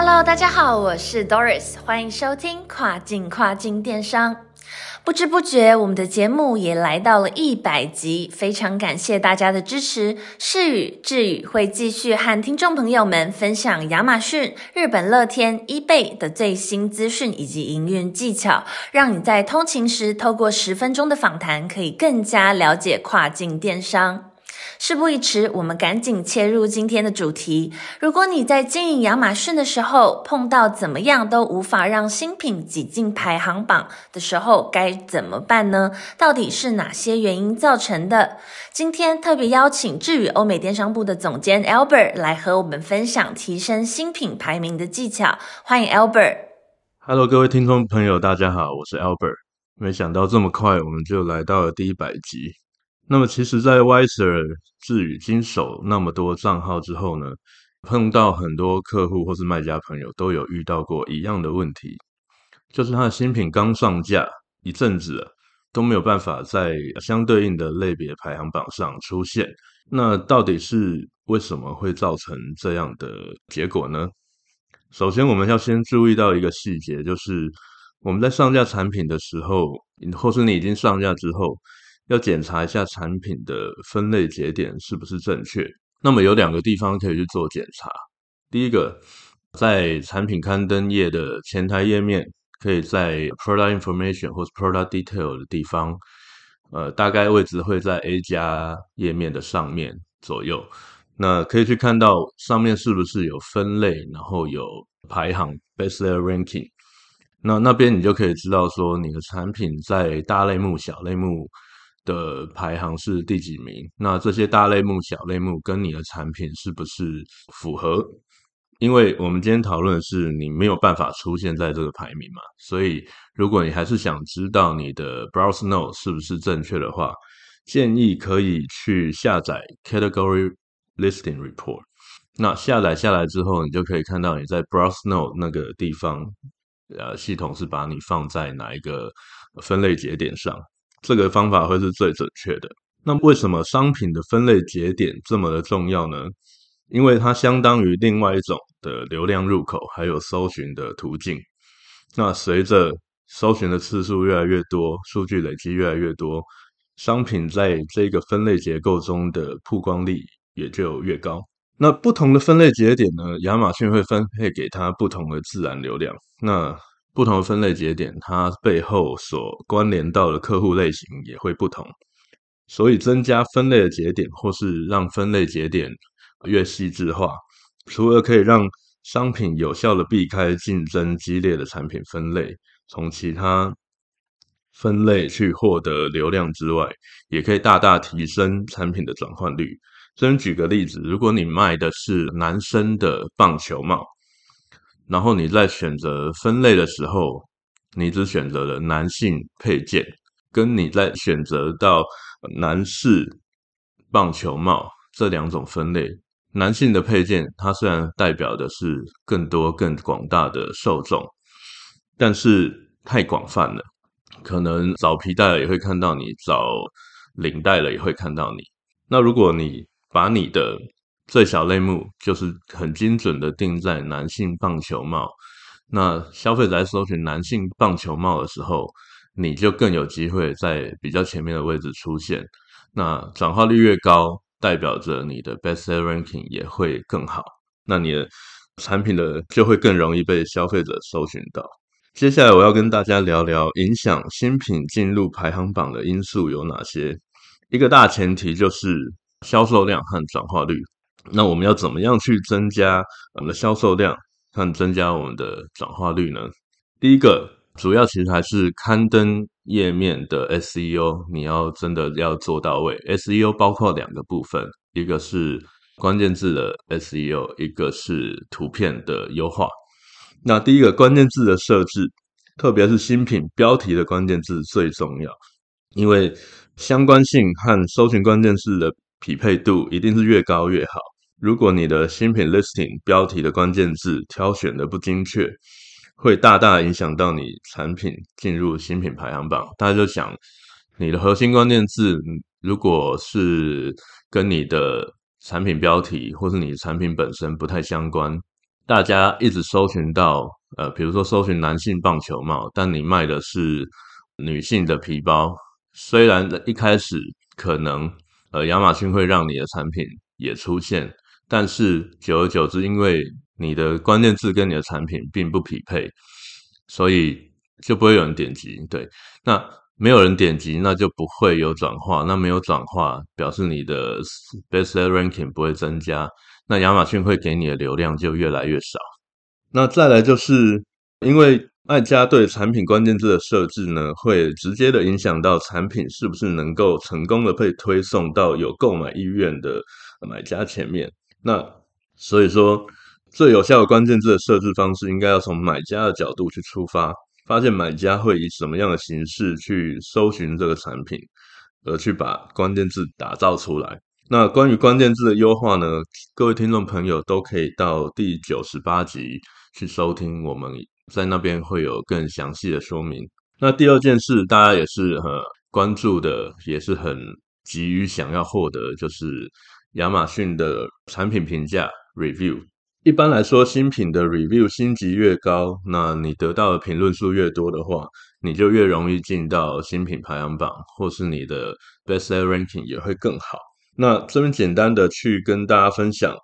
Hello，大家好，我是 Doris，欢迎收听跨境跨境电商。不知不觉，我们的节目也来到了一百集，非常感谢大家的支持。世宇智宇会继续和听众朋友们分享亚马逊、日本乐天、eBay 的最新资讯以及营运技巧，让你在通勤时透过十分钟的访谈，可以更加了解跨境电商。事不宜迟，我们赶紧切入今天的主题。如果你在经营亚马逊的时候碰到怎么样都无法让新品挤进排行榜的时候，该怎么办呢？到底是哪些原因造成的？今天特别邀请智宇欧美电商部的总监 Albert 来和我们分享提升新品排名的技巧。欢迎 Albert。Hello，各位听众朋友，大家好，我是 Albert。没想到这么快，我们就来到了第一百集。那么，其实，在 Wiser 智宇经手那么多账号之后呢，碰到很多客户或是卖家朋友都有遇到过一样的问题，就是他的新品刚上架一阵子都没有办法在相对应的类别排行榜上出现。那到底是为什么会造成这样的结果呢？首先，我们要先注意到一个细节，就是我们在上架产品的时候，或是你已经上架之后。要检查一下产品的分类节点是不是正确。那么有两个地方可以去做检查。第一个，在产品刊登页的前台页面，可以在 Product Information 或是 Product Detail 的地方，呃，大概位置会在 A 加页面的上面左右。那可以去看到上面是不是有分类，然后有排行 Best Seller Ranking。那那边你就可以知道说你的产品在大类目、小类目。的排行是第几名？那这些大类目、小类目跟你的产品是不是符合？因为我们今天讨论的是你没有办法出现在这个排名嘛，所以如果你还是想知道你的 Browse Note 是不是正确的话，建议可以去下载 Category Listing Report。那下载下来之后，你就可以看到你在 Browse Note 那个地方，呃，系统是把你放在哪一个分类节点上。这个方法会是最准确的。那为什么商品的分类节点这么的重要呢？因为它相当于另外一种的流量入口，还有搜寻的途径。那随着搜寻的次数越来越多，数据累积越来越多，商品在这个分类结构中的曝光率也就越高。那不同的分类节点呢？亚马逊会分配给它不同的自然流量。那不同的分类节点，它背后所关联到的客户类型也会不同，所以增加分类的节点，或是让分类节点越细致化，除了可以让商品有效的避开竞争激烈的产品分类，从其他分类去获得流量之外，也可以大大提升产品的转换率。先举个例子，如果你卖的是男生的棒球帽。然后你在选择分类的时候，你只选择了男性配件，跟你在选择到男士棒球帽这两种分类，男性的配件它虽然代表的是更多更广大的受众，但是太广泛了，可能找皮带了也会看到你，找领带了也会看到你。那如果你把你的最小类目就是很精准的定在男性棒球帽，那消费者在搜寻男性棒球帽的时候，你就更有机会在比较前面的位置出现。那转化率越高，代表着你的 best seller ranking 也会更好。那你的产品的就会更容易被消费者搜寻到。接下来我要跟大家聊聊影响新品进入排行榜的因素有哪些。一个大前提就是销售量和转化率。那我们要怎么样去增加我们的销售量和增加我们的转化率呢？第一个主要其实还是刊登页面的 SEO，你要真的要做到位。SEO 包括两个部分，一个是关键字的 SEO，一个是图片的优化。那第一个关键字的设置，特别是新品标题的关键字最重要，因为相关性和搜寻关键字的匹配度一定是越高越好。如果你的新品 listing 标题的关键字挑选的不精确，会大大影响到你产品进入新品排行榜。大家就想，你的核心关键字如果是跟你的产品标题或是你产品本身不太相关，大家一直搜寻到，呃，比如说搜寻男性棒球帽，但你卖的是女性的皮包，虽然一开始可能，呃，亚马逊会让你的产品也出现，但是久而久之，因为你的关键字跟你的产品并不匹配，所以就不会有人点击。对，那。没有人点击，那就不会有转化。那没有转化，表示你的 best ranking 不会增加。那亚马逊会给你的流量就越来越少。那再来就是，因为卖家对产品关键字的设置呢，会直接的影响到产品是不是能够成功的被推送到有购买意愿的买家前面。那所以说，最有效的关键字的设置方式，应该要从买家的角度去出发。发现买家会以什么样的形式去搜寻这个产品，而去把关键字打造出来。那关于关键字的优化呢？各位听众朋友都可以到第九十八集去收听，我们在那边会有更详细的说明。那第二件事，大家也是呃关注的，也是很急于想要获得，就是亚马逊的产品评价 review。一般来说，新品的 review 星级越高，那你得到的评论数越多的话，你就越容易进到新品排行榜，或是你的 best seller ranking 也会更好。那这边简单的去跟大家分享，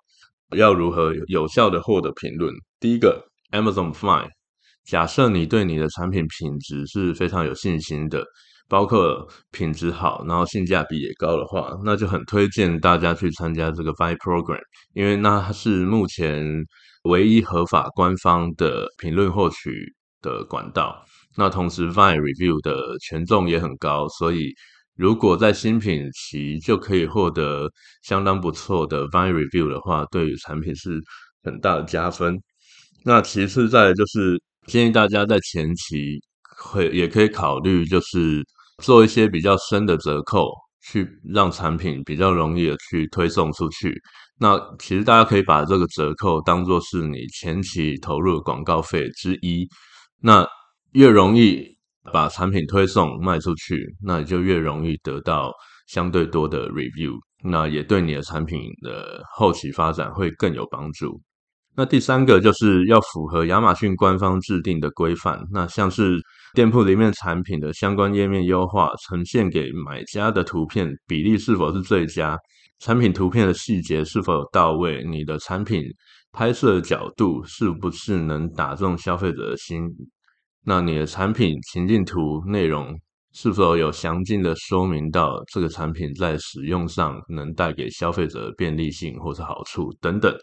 要如何有效的获得评论。第一个，Amazon Fine，假设你对你的产品品质是非常有信心的。包括品质好，然后性价比也高的话，那就很推荐大家去参加这个 Vi Program，因为那是目前唯一合法官方的评论获取的管道。那同时 Vi Review 的权重也很高，所以如果在新品期就可以获得相当不错的 Vi Review 的话，对于产品是很大的加分。那其次再就是建议大家在前期会也可以考虑就是。做一些比较深的折扣，去让产品比较容易的去推送出去。那其实大家可以把这个折扣当做是你前期投入广告费之一。那越容易把产品推送卖出去，那你就越容易得到相对多的 review。那也对你的产品的后期发展会更有帮助。那第三个就是要符合亚马逊官方制定的规范，那像是店铺里面产品的相关页面优化，呈现给买家的图片比例是否是最佳，产品图片的细节是否有到位，你的产品拍摄角度是不是能打中消费者的心，那你的产品情境图内容是否有详尽的说明到这个产品在使用上能带给消费者的便利性或是好处等等。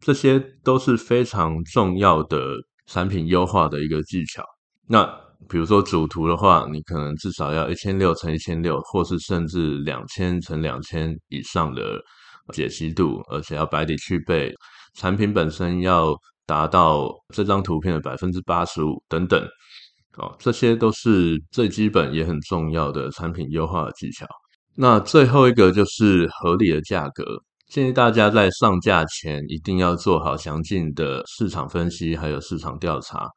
这些都是非常重要的产品优化的一个技巧。那比如说主图的话，你可能至少要一千六乘一千六，或是甚至两千乘两千以上的解析度，而且要白底去背。产品本身要达到这张图片的百分之八十五等等。哦，这些都是最基本也很重要的产品优化的技巧。那最后一个就是合理的价格。建议大家在上架前一定要做好详尽的市场分析，还有市场调查，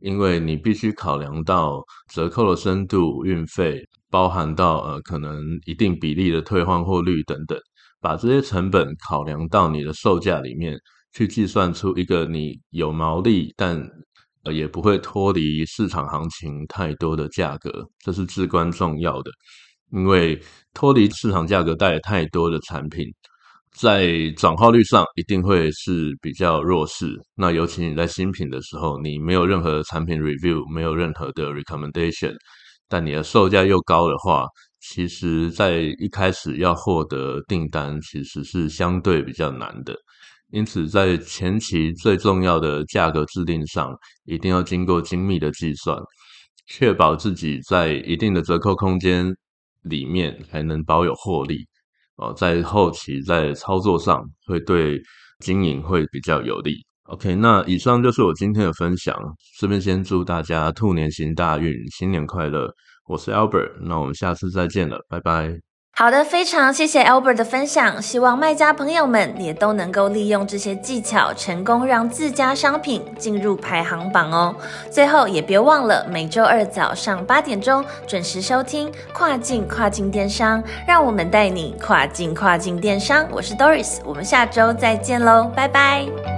因为你必须考量到折扣的深度、运费，包含到呃可能一定比例的退换货率等等，把这些成本考量到你的售价里面，去计算出一个你有毛利，但呃也不会脱离市场行情太多的价格，这是至关重要的，因为脱离市场价格带来太多的产品。在转化率上一定会是比较弱势。那尤其你在新品的时候，你没有任何产品 review，没有任何的 recommendation，但你的售价又高的话，其实在一开始要获得订单其实是相对比较难的。因此，在前期最重要的价格制定上，一定要经过精密的计算，确保自己在一定的折扣空间里面还能保有获利。哦，在后期在操作上会对经营会比较有利。OK，那以上就是我今天的分享。顺便先祝大家兔年行大运，新年快乐！我是 Albert，那我们下次再见了，拜拜。好的，非常谢谢 Albert 的分享，希望卖家朋友们也都能够利用这些技巧，成功让自家商品进入排行榜哦。最后也别忘了每周二早上八点钟准时收听跨境跨境电商，让我们带你跨境跨境电商。我是 Doris，我们下周再见喽，拜拜。